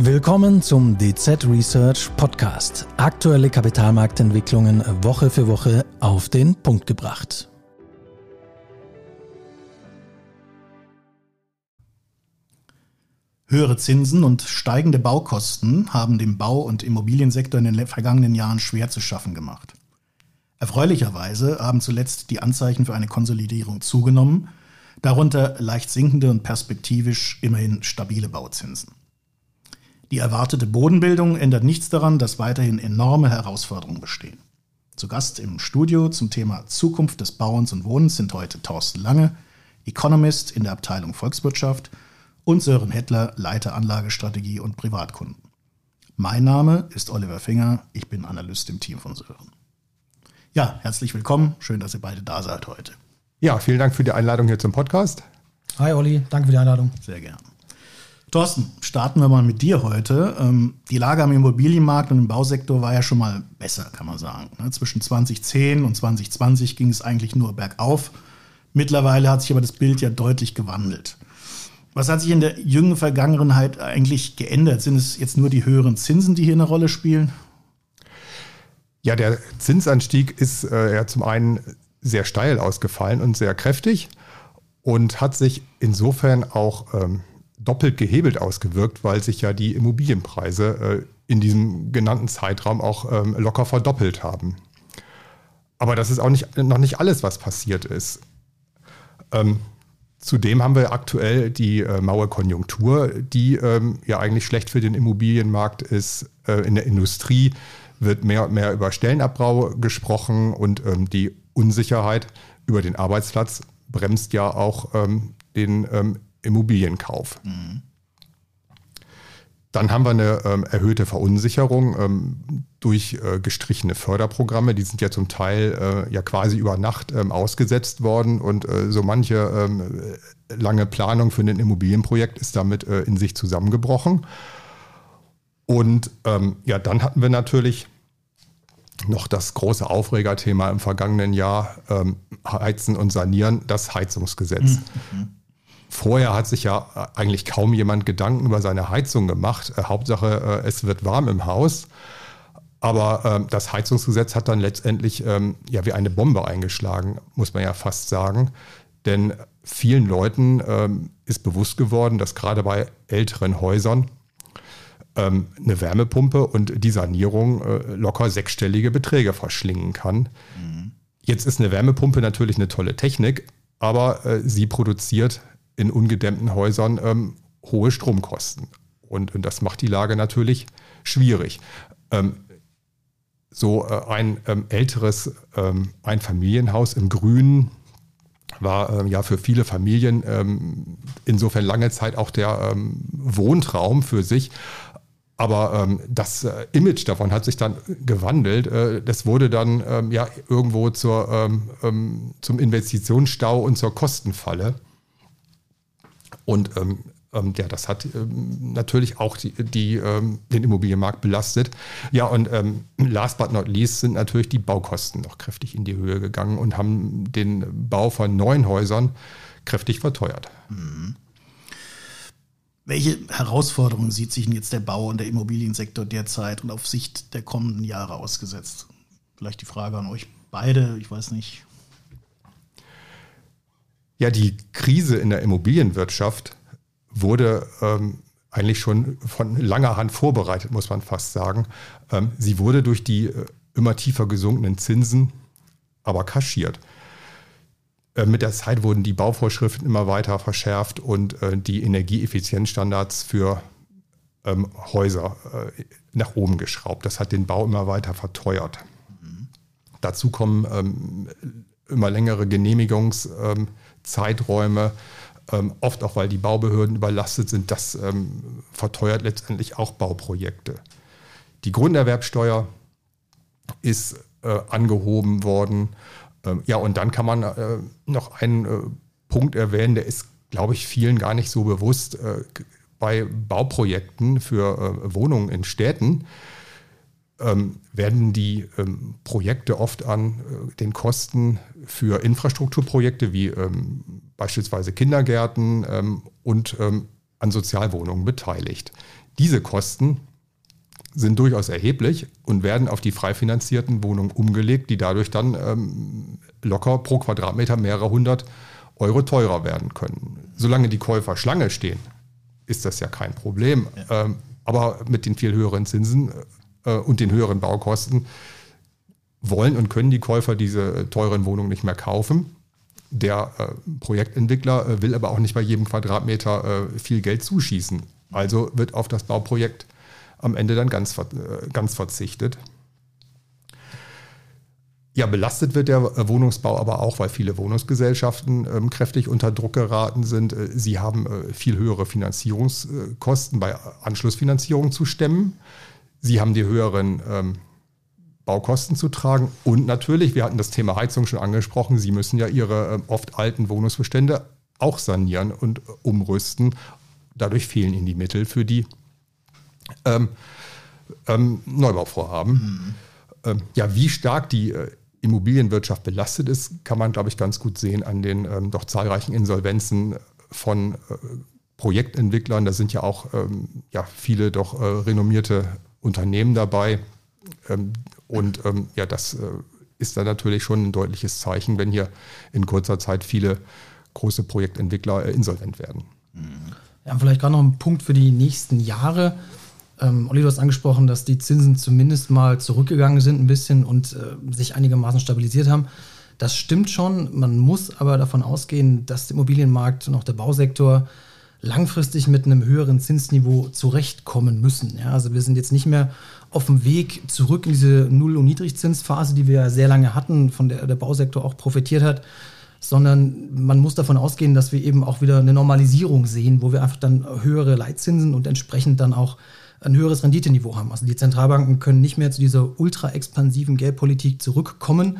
Willkommen zum DZ Research Podcast. Aktuelle Kapitalmarktentwicklungen Woche für Woche auf den Punkt gebracht. Höhere Zinsen und steigende Baukosten haben dem Bau- und Immobiliensektor in den vergangenen Jahren schwer zu schaffen gemacht. Erfreulicherweise haben zuletzt die Anzeichen für eine Konsolidierung zugenommen, darunter leicht sinkende und perspektivisch immerhin stabile Bauzinsen. Die erwartete Bodenbildung ändert nichts daran, dass weiterhin enorme Herausforderungen bestehen. Zu Gast im Studio zum Thema Zukunft des Bauens und Wohnens sind heute Thorsten Lange, Economist in der Abteilung Volkswirtschaft und Sören Hettler, Leiter Anlagestrategie und Privatkunden. Mein Name ist Oliver Finger, ich bin Analyst im Team von Sören. Ja, herzlich willkommen, schön, dass ihr beide da seid heute. Ja, vielen Dank für die Einladung hier zum Podcast. Hi Olli, danke für die Einladung. Sehr gerne. Thorsten, starten wir mal mit dir heute. Ähm, die Lage am Immobilienmarkt und im Bausektor war ja schon mal besser, kann man sagen. Ne? Zwischen 2010 und 2020 ging es eigentlich nur bergauf. Mittlerweile hat sich aber das Bild ja deutlich gewandelt. Was hat sich in der jüngeren Vergangenheit eigentlich geändert? Sind es jetzt nur die höheren Zinsen, die hier eine Rolle spielen? Ja, der Zinsanstieg ist äh, ja zum einen sehr steil ausgefallen und sehr kräftig und hat sich insofern auch ähm, doppelt gehebelt ausgewirkt, weil sich ja die Immobilienpreise äh, in diesem genannten Zeitraum auch ähm, locker verdoppelt haben. Aber das ist auch nicht, noch nicht alles, was passiert ist. Ähm, zudem haben wir aktuell die äh, Mauerkonjunktur, die ähm, ja eigentlich schlecht für den Immobilienmarkt ist. Äh, in der Industrie wird mehr und mehr über Stellenabbau gesprochen und ähm, die Unsicherheit über den Arbeitsplatz bremst ja auch ähm, den ähm, Immobilienkauf. Mhm. Dann haben wir eine ähm, erhöhte Verunsicherung ähm, durch äh, gestrichene Förderprogramme. Die sind ja zum Teil äh, ja quasi über Nacht ähm, ausgesetzt worden und äh, so manche ähm, lange Planung für ein Immobilienprojekt ist damit äh, in sich zusammengebrochen. Und ähm, ja, dann hatten wir natürlich noch das große Aufregerthema im vergangenen Jahr, ähm, Heizen und Sanieren, das Heizungsgesetz. Mhm. Vorher hat sich ja eigentlich kaum jemand Gedanken über seine Heizung gemacht. Äh, Hauptsache, äh, es wird warm im Haus. Aber ähm, das Heizungsgesetz hat dann letztendlich ähm, ja wie eine Bombe eingeschlagen, muss man ja fast sagen. Denn vielen Leuten ähm, ist bewusst geworden, dass gerade bei älteren Häusern ähm, eine Wärmepumpe und die Sanierung äh, locker sechsstellige Beträge verschlingen kann. Mhm. Jetzt ist eine Wärmepumpe natürlich eine tolle Technik, aber äh, sie produziert in ungedämmten Häusern ähm, hohe Stromkosten. Und, und, das macht die Lage natürlich schwierig. Ähm, so äh, ein ähm, älteres ähm, Einfamilienhaus im Grünen war ähm, ja für viele Familien ähm, insofern lange Zeit auch der Wohntraum für sich. Aber ähm, das äh, Image davon hat sich dann gewandelt. Äh, das wurde dann ähm, ja irgendwo zur, ähm zum Investitionsstau und zur Kostenfalle. Und ähm, ähm, ja, das hat ähm, natürlich auch die, die ähm, den Immobilienmarkt belastet. Ja, und ähm, last but not least sind natürlich die Baukosten noch kräftig in die Höhe gegangen und haben den Bau von neuen Häusern kräftig verteuert. Mhm. Welche Herausforderungen sieht sich denn jetzt der Bau- und der Immobiliensektor derzeit und auf Sicht der kommenden Jahre ausgesetzt? Vielleicht die Frage an euch beide, ich weiß nicht. Ja, die Krise in der Immobilienwirtschaft wurde ähm, eigentlich schon von langer Hand vorbereitet, muss man fast sagen. Ähm, sie wurde durch die äh, immer tiefer gesunkenen Zinsen aber kaschiert. Äh, mit der Zeit wurden die Bauvorschriften immer weiter verschärft und äh, die Energieeffizienzstandards für ähm, Häuser äh, nach oben geschraubt. Das hat den Bau immer weiter verteuert. Mhm. Dazu kommen ähm, immer längere Genehmigungs- ähm, ähm, oft auch weil die Baubehörden überlastet sind, das ähm, verteuert letztendlich auch Bauprojekte. Die Grunderwerbsteuer ist äh, angehoben worden. Ja, und dann kann man äh, noch einen äh, Punkt erwähnen, der ist, glaube ich, vielen gar nicht so bewusst. Bei Bauprojekten für Wohnungen in Städten werden die ähm, Projekte oft an äh, den Kosten für Infrastrukturprojekte wie ähm, beispielsweise Kindergärten ähm, und ähm, an Sozialwohnungen beteiligt. Diese Kosten sind durchaus erheblich und werden auf die frei finanzierten Wohnungen umgelegt, die dadurch dann ähm, locker pro Quadratmeter mehrere hundert Euro teurer werden können. Solange die Käufer Schlange stehen, ist das ja kein Problem. Ja. Ähm, aber mit den viel höheren Zinsen äh, und den höheren Baukosten wollen und können die Käufer diese teuren Wohnungen nicht mehr kaufen. Der äh, Projektentwickler äh, will aber auch nicht bei jedem Quadratmeter äh, viel Geld zuschießen. Also wird auf das Bauprojekt am Ende dann ganz, äh, ganz verzichtet. Ja, belastet wird der äh, Wohnungsbau aber auch, weil viele Wohnungsgesellschaften ähm, kräftig unter Druck geraten sind. Äh, sie haben äh, viel höhere Finanzierungskosten bei Anschlussfinanzierung zu stemmen. Sie haben die höheren ähm, Baukosten zu tragen. Und natürlich, wir hatten das Thema Heizung schon angesprochen, Sie müssen ja Ihre äh, oft alten Wohnungsbestände auch sanieren und äh, umrüsten. Dadurch fehlen Ihnen die Mittel für die ähm, ähm, Neubauvorhaben. Mhm. Ähm, ja, wie stark die äh, Immobilienwirtschaft belastet ist, kann man, glaube ich, ganz gut sehen an den ähm, doch zahlreichen Insolvenzen von äh, Projektentwicklern. Da sind ja auch ähm, ja, viele doch äh, renommierte Unternehmen dabei. Ähm, und ähm, ja, das äh, ist dann natürlich schon ein deutliches Zeichen, wenn hier in kurzer Zeit viele große Projektentwickler äh, insolvent werden. Ja, vielleicht gerade noch ein Punkt für die nächsten Jahre. Ähm, Olli, du hast angesprochen, dass die Zinsen zumindest mal zurückgegangen sind ein bisschen und äh, sich einigermaßen stabilisiert haben. Das stimmt schon. Man muss aber davon ausgehen, dass der Immobilienmarkt und auch der Bausektor langfristig mit einem höheren Zinsniveau zurechtkommen müssen. Ja, also wir sind jetzt nicht mehr auf dem Weg zurück in diese Null- und Niedrigzinsphase, die wir ja sehr lange hatten, von der der Bausektor auch profitiert hat, sondern man muss davon ausgehen, dass wir eben auch wieder eine Normalisierung sehen, wo wir einfach dann höhere Leitzinsen und entsprechend dann auch ein höheres Renditeniveau haben. Also die Zentralbanken können nicht mehr zu dieser ultra expansiven Geldpolitik zurückkommen,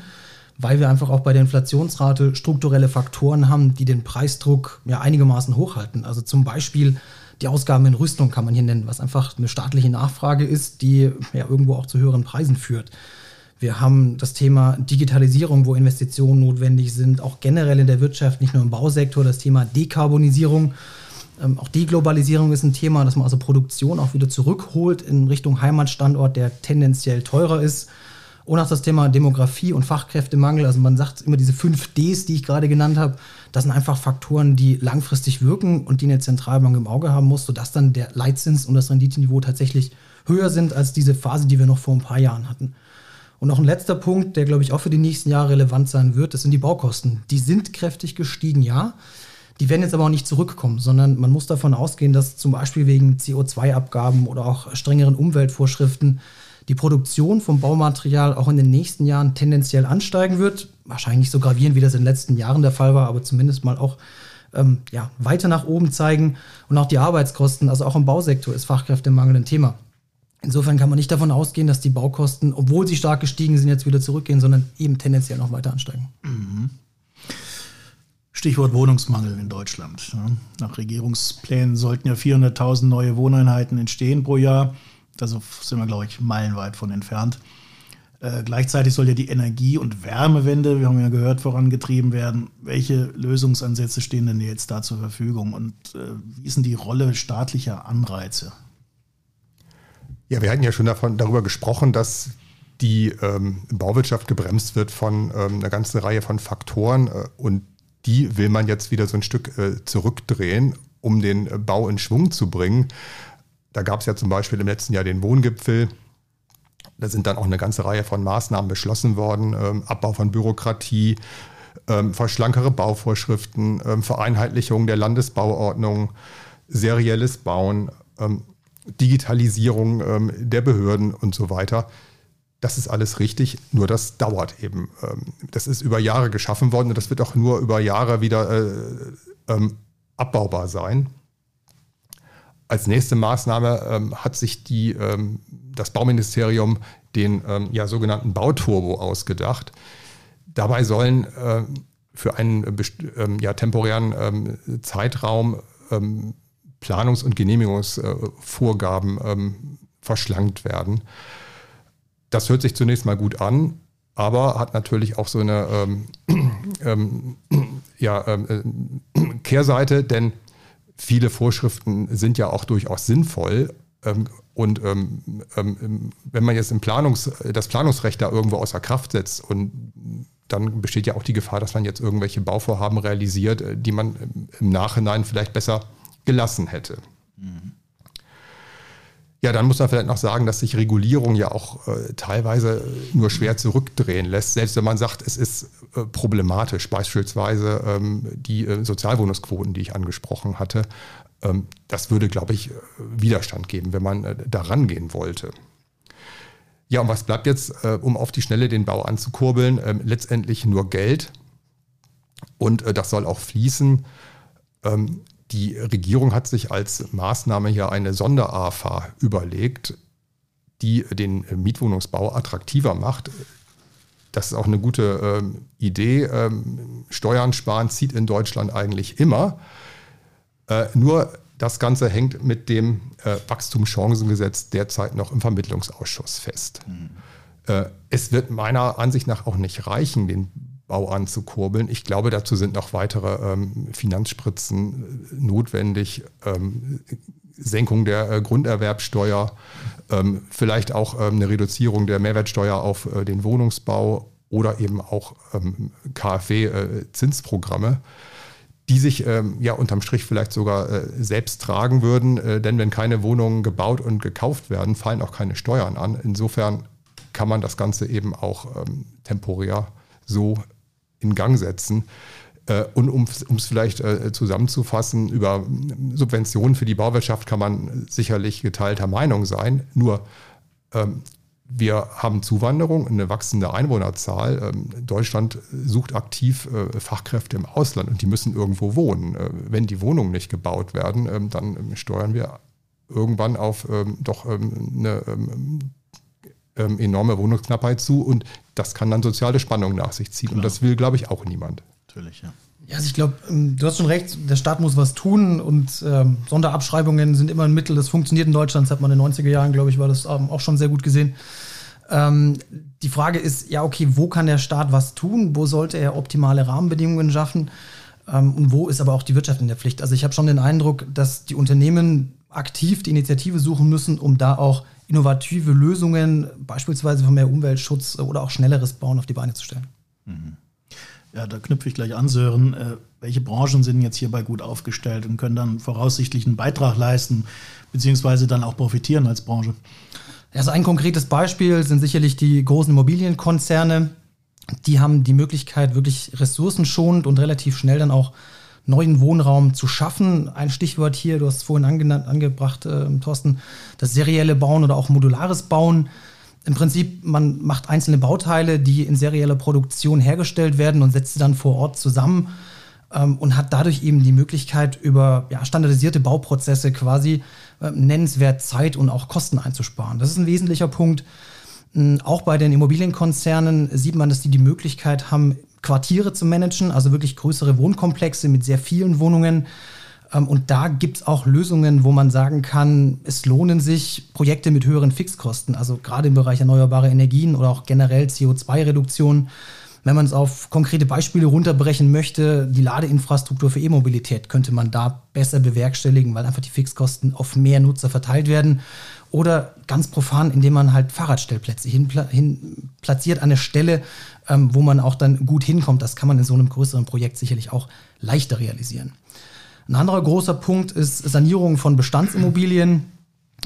weil wir einfach auch bei der Inflationsrate strukturelle Faktoren haben, die den Preisdruck ja einigermaßen hochhalten. Also zum Beispiel die Ausgaben in Rüstung kann man hier nennen, was einfach eine staatliche Nachfrage ist, die ja irgendwo auch zu höheren Preisen führt. Wir haben das Thema Digitalisierung, wo Investitionen notwendig sind, auch generell in der Wirtschaft, nicht nur im Bausektor, das Thema Dekarbonisierung. Ähm, auch Deglobalisierung ist ein Thema, dass man also Produktion auch wieder zurückholt in Richtung Heimatstandort, der tendenziell teurer ist. Und auch das Thema Demografie und Fachkräftemangel. Also man sagt immer diese fünf Ds, die ich gerade genannt habe, das sind einfach Faktoren, die langfristig wirken und die eine Zentralbank im Auge haben muss, sodass dann der Leitzins und das Renditeniveau tatsächlich höher sind als diese Phase, die wir noch vor ein paar Jahren hatten. Und noch ein letzter Punkt, der, glaube ich, auch für die nächsten Jahre relevant sein wird, das sind die Baukosten. Die sind kräftig gestiegen, ja. Die werden jetzt aber auch nicht zurückkommen, sondern man muss davon ausgehen, dass zum Beispiel wegen CO2-Abgaben oder auch strengeren Umweltvorschriften die Produktion vom Baumaterial auch in den nächsten Jahren tendenziell ansteigen wird. Wahrscheinlich nicht so gravierend, wie das in den letzten Jahren der Fall war, aber zumindest mal auch ähm, ja, weiter nach oben zeigen. Und auch die Arbeitskosten, also auch im Bausektor ist Fachkräftemangel ein Thema. Insofern kann man nicht davon ausgehen, dass die Baukosten, obwohl sie stark gestiegen sind, jetzt wieder zurückgehen, sondern eben tendenziell noch weiter ansteigen. Mhm. Stichwort Wohnungsmangel in Deutschland. Nach Regierungsplänen sollten ja 400.000 neue Wohneinheiten entstehen pro Jahr. Da sind wir, glaube ich, meilenweit von entfernt. Äh, gleichzeitig soll ja die Energie- und Wärmewende, wir haben ja gehört, vorangetrieben werden. Welche Lösungsansätze stehen denn jetzt da zur Verfügung und äh, wie ist denn die Rolle staatlicher Anreize? Ja, wir hatten ja schon davon, darüber gesprochen, dass die ähm, Bauwirtschaft gebremst wird von ähm, einer ganzen Reihe von Faktoren äh, und die will man jetzt wieder so ein Stück äh, zurückdrehen, um den äh, Bau in Schwung zu bringen. Da gab es ja zum Beispiel im letzten Jahr den Wohngipfel. Da sind dann auch eine ganze Reihe von Maßnahmen beschlossen worden. Ähm, Abbau von Bürokratie, ähm, verschlankere Bauvorschriften, ähm, Vereinheitlichung der Landesbauordnung, serielles Bauen, ähm, Digitalisierung ähm, der Behörden und so weiter. Das ist alles richtig, nur das dauert eben. Ähm, das ist über Jahre geschaffen worden und das wird auch nur über Jahre wieder äh, abbaubar sein. Als nächste Maßnahme ähm, hat sich die, ähm, das Bauministerium den ähm, ja, sogenannten Bauturbo ausgedacht. Dabei sollen äh, für einen äh, ja, temporären Zeitraum Planungs- und Genehmigungsvorgaben verschlankt werden. Das hört sich zunächst mal gut an, aber hat natürlich auch so eine ähm, ähm, ja, ähm, Kehrseite, denn viele Vorschriften sind ja auch durchaus sinnvoll, Ähm, und ähm, ähm, wenn man jetzt Planungs, das Planungsrecht da irgendwo außer Kraft setzt und dann besteht ja auch die Gefahr, dass man jetzt irgendwelche Bauvorhaben realisiert, äh, die man im Nachhinein vielleicht besser gelassen hätte. Mhm. Ja, dann muss man vielleicht noch sagen, dass sich Regulierung ja auch äh, teilweise nur schwer zurückdrehen lässt, selbst wenn man sagt, es ist äh, problematisch. Beispielsweise ähm, die äh, Sozialwohnungsquoten, die ich angesprochen hatte. Ähm, das würde, glaube ich, äh, Widerstand geben, wenn man äh, da rangehen wollte. Ja, und was bleibt jetzt, äh, um auf die Schnelle den Bau anzukurbeln? Ähm, letztendlich nur Geld. Und das soll auch fließen. Die Regierung hat sich als Maßnahme hier eine Sonder-AFA überlegt, die den Mietwohnungsbau attraktiver macht. Das ist auch eine gute ähm, Idee. Ähm, Steuern sparen zieht in Deutschland eigentlich immer. Äh, nur das Ganze hängt mit dem äh, Wachstumschancengesetz derzeit noch im Vermittlungsausschuss fest. Mhm. Äh, es wird meiner Ansicht nach auch nicht reichen, den Bau anzukurbeln. Ich glaube, dazu sind noch weitere ähm, Finanzspritzen äh, notwendig. Ähm, Senkung der äh, Grunderwerbsteuer, ähm, vielleicht auch ähm, eine Reduzierung der Mehrwertsteuer auf äh, den Wohnungsbau oder eben auch ähm, KfW-Zinsprogramme, äh, die sich ähm, ja unterm Strich vielleicht sogar äh, selbst tragen würden. Äh, denn wenn keine Wohnungen gebaut und gekauft werden, fallen auch keine Steuern an. Insofern kann man das Ganze eben auch temporär so in Gang setzen. Äh, und um es vielleicht äh, zusammenzufassen, über Subventionen für die Bauwirtschaft kann man sicherlich geteilter Meinung sein. Nur ähm, wir haben Zuwanderung, eine wachsende Einwohnerzahl. Ähm, Deutschland sucht aktiv äh, Fachkräfte im Ausland und die müssen irgendwo wohnen. Wenn die Wohnungen nicht gebaut werden, ähm, dann steuern wir irgendwann auf doch eine enorme Wohnungsknappheit zu und das kann dann soziale Spannung nach sich ziehen. Klar. Und das will, glaube ich, auch niemand. Natürlich, ja. Ja, also ich glaube, ähm, du hast schon recht, der Staat muss was tun und ähm, Sonderabschreibungen sind immer ein Mittel, das funktioniert in Deutschland, das hat man in den 90er Jahren, glaube ich, war das ähm, auch schon sehr gut gesehen. Ähm, die Frage ist, ja, okay, wo kann der Staat was tun? Wo sollte er optimale Rahmenbedingungen schaffen? Ähm, und wo ist aber auch die Wirtschaft in der Pflicht? Also ich habe schon den Eindruck, dass die Unternehmen aktiv die Initiative suchen müssen, um da auch innovative Lösungen, beispielsweise für mehr Umweltschutz oder auch schnelleres Bauen auf die Beine zu stellen. Mhm. Ja, da knüpfe ich gleich an, Sören. Äh, welche Branchen sind jetzt hierbei gut aufgestellt und können dann voraussichtlich einen Beitrag leisten, beziehungsweise dann auch profitieren als Branche? Also ein konkretes Beispiel sind sicherlich die großen Immobilienkonzerne. Die haben die Möglichkeit, wirklich ressourcenschonend und relativ schnell dann auch neuen Wohnraum zu schaffen. Ein Stichwort hier, du hast es vorhin ange angebracht, äh, Thorsten, das serielle Bauen oder auch modulares Bauen. Im Prinzip, man macht einzelne Bauteile, die in serieller Produktion hergestellt werden und setzt sie dann vor Ort zusammen ähm, und hat dadurch eben die Möglichkeit, über ja, standardisierte Bauprozesse quasi äh, nennenswert Zeit und auch Kosten einzusparen. Das ist ein wesentlicher Punkt. Ähm, auch bei den Immobilienkonzernen sieht man, dass die die Möglichkeit haben, Quartiere zu managen, also wirklich größere Wohnkomplexe mit sehr vielen Wohnungen. Ähm, und da gibt es auch Lösungen, wo man sagen kann, es lohnen sich Projekte mit höheren Fixkosten, also gerade im Bereich erneuerbare Energien oder auch generell CO2-Reduktion. Wenn man es auf konkrete Beispiele runterbrechen möchte, die Ladeinfrastruktur für E-Mobilität könnte man da besser bewerkstelligen, weil einfach die Fixkosten auf mehr Nutzer verteilt werden. Oder ganz profan, indem man halt Fahrradstellplätze hin, hin platziert an eine Stelle, ähm, wo man auch dann gut hinkommt. Das kann man in so einem größeren Projekt sicherlich auch leichter realisieren. Ein anderer großer Punkt ist Sanierung von Bestandsimmobilien,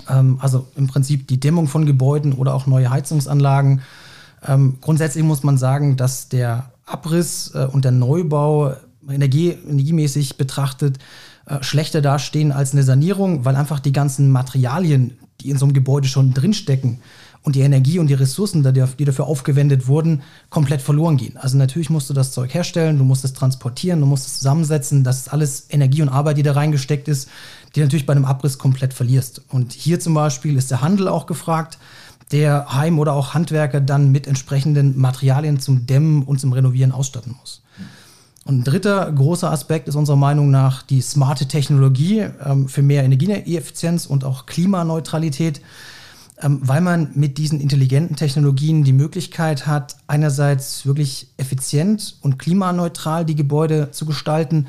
ähm, also im Prinzip die Dämmung von Gebäuden oder auch neue Heizungsanlagen. Ähm, grundsätzlich muss man sagen, dass der Abriss äh, und der Neubau energie, energiemäßig betrachtet äh, schlechter dastehen als eine Sanierung, weil einfach die ganzen Materialien, die in so einem Gebäude schon drinstecken und die Energie und die Ressourcen, die dafür aufgewendet wurden, komplett verloren gehen. Also natürlich musst du das Zeug herstellen, du musst es transportieren, du musst es zusammensetzen. Das ist alles Energie und Arbeit, die da reingesteckt ist, die natürlich bei einem Abriss komplett verlierst. Und hier zum Beispiel ist der Handel auch gefragt, der Heim- oder auch Handwerker dann mit entsprechenden Materialien zum Dämmen und zum Renovieren ausstatten muss. Ein dritter großer Aspekt ist unserer Meinung nach die smarte Technologie ähm, für mehr Energieeffizienz und auch Klimaneutralität, ähm, weil man mit diesen intelligenten Technologien die Möglichkeit hat, einerseits wirklich effizient und klimaneutral die Gebäude zu gestalten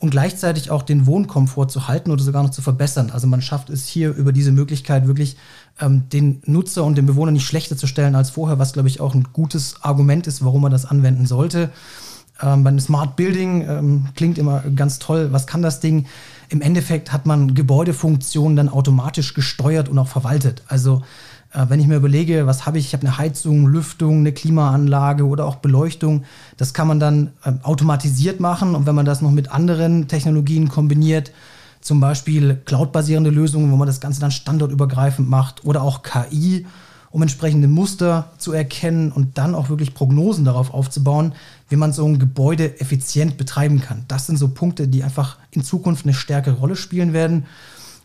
und gleichzeitig auch den Wohnkomfort zu halten oder sogar noch zu verbessern. Also man schafft es hier über diese Möglichkeit wirklich ähm, den Nutzer und den Bewohner nicht schlechter zu stellen als vorher, was glaube ich auch ein gutes Argument ist, warum man das anwenden sollte. Ähm, beim Smart Building ähm, klingt immer ganz toll. Was kann das Ding? Im Endeffekt hat man Gebäudefunktionen dann automatisch gesteuert und auch verwaltet. Also äh, wenn ich mir überlege, was habe ich, ich habe eine Heizung, Lüftung, eine Klimaanlage oder auch Beleuchtung, das kann man dann äh, automatisiert machen und wenn man das noch mit anderen Technologien kombiniert, zum Beispiel cloudbasierende Lösungen, wo man das Ganze dann standortübergreifend macht oder auch KI, um entsprechende Muster zu erkennen und dann auch wirklich Prognosen darauf aufzubauen, wie man so ein Gebäude effizient betreiben kann. Das sind so Punkte, die einfach in Zukunft eine stärkere Rolle spielen werden.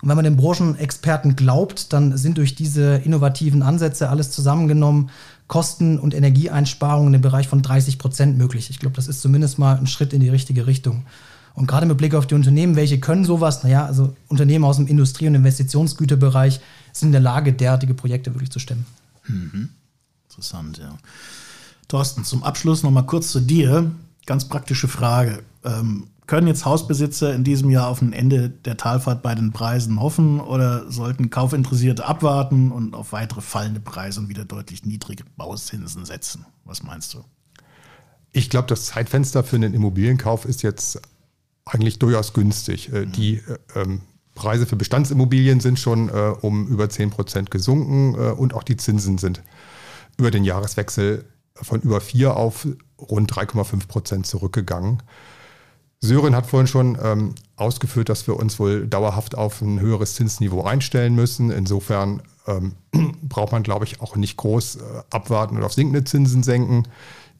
Und wenn man den Branchenexperten glaubt, dann sind durch diese innovativen Ansätze alles zusammengenommen Kosten- und Energieeinsparungen im Bereich von 30 Prozent möglich. Ich glaube, das ist zumindest mal ein Schritt in die richtige Richtung. Und gerade mit Blick auf die Unternehmen, welche können sowas? Naja, also Unternehmen aus dem Industrie- und Investitionsgüterbereich sind in der Lage, derartige Projekte wirklich zu stemmen. Mhm. Interessant, ja. Thorsten, zum Abschluss noch mal kurz zu dir. Ganz praktische Frage. Ähm, können jetzt Hausbesitzer in diesem Jahr auf ein Ende der Talfahrt bei den Preisen hoffen oder sollten Kaufinteressierte abwarten und auf weitere fallende Preise und wieder deutlich niedrige Bauzinsen setzen? Was meinst du? Ich glaube, das Zeitfenster für einen Immobilienkauf ist jetzt eigentlich durchaus günstig. Äh, mhm. Die äh, ähm, Preise für Bestandsimmobilien sind schon äh, um über 10 Prozent gesunken äh, und auch die Zinsen sind über den Jahreswechsel von über 4 auf rund 3,5 Prozent zurückgegangen. Sören hat vorhin schon ähm, ausgeführt, dass wir uns wohl dauerhaft auf ein höheres Zinsniveau einstellen müssen. Insofern ähm, braucht man, glaube ich, auch nicht groß äh, abwarten und auf sinkende Zinsen senken.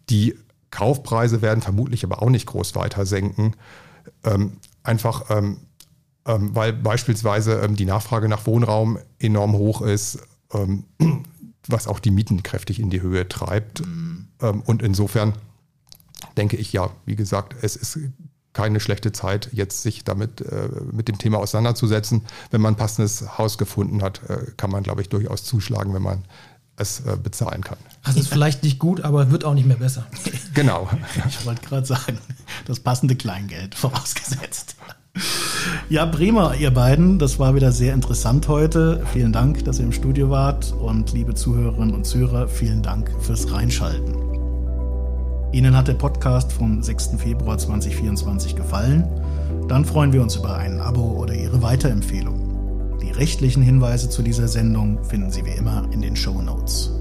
Die Kaufpreise werden vermutlich aber auch nicht groß weiter senken. Ähm, einfach ähm, weil beispielsweise ähm, die Nachfrage nach Wohnraum enorm hoch ist, was auch die Mieten kräftig in die Höhe treibt. Mhm. und insofern denke ich ja, wie gesagt, es ist keine schlechte Zeit, jetzt sich damit äh, mit dem Thema auseinanderzusetzen. Wenn man ein passendes Haus gefunden hat, äh, kann man, glaube ich, durchaus zuschlagen, wenn man es äh, bezahlen kann. Also ist vielleicht nicht gut, aber wird auch nicht mehr besser. genau. Ich wollte gerade sagen, das passende Kleingeld vorausgesetzt. Ja, prima, ihr beiden. Das war wieder sehr interessant heute. Vielen Dank, dass ihr im Studio wart. Und liebe Zuhörerinnen und Zuhörer, vielen Dank fürs Reinschalten. Ihnen hat der Podcast vom 6. Februar 2024 gefallen? Dann freuen wir uns über ein Abo oder Ihre Weiterempfehlung. Die rechtlichen Hinweise zu dieser Sendung finden Sie wie immer in den Show Notes.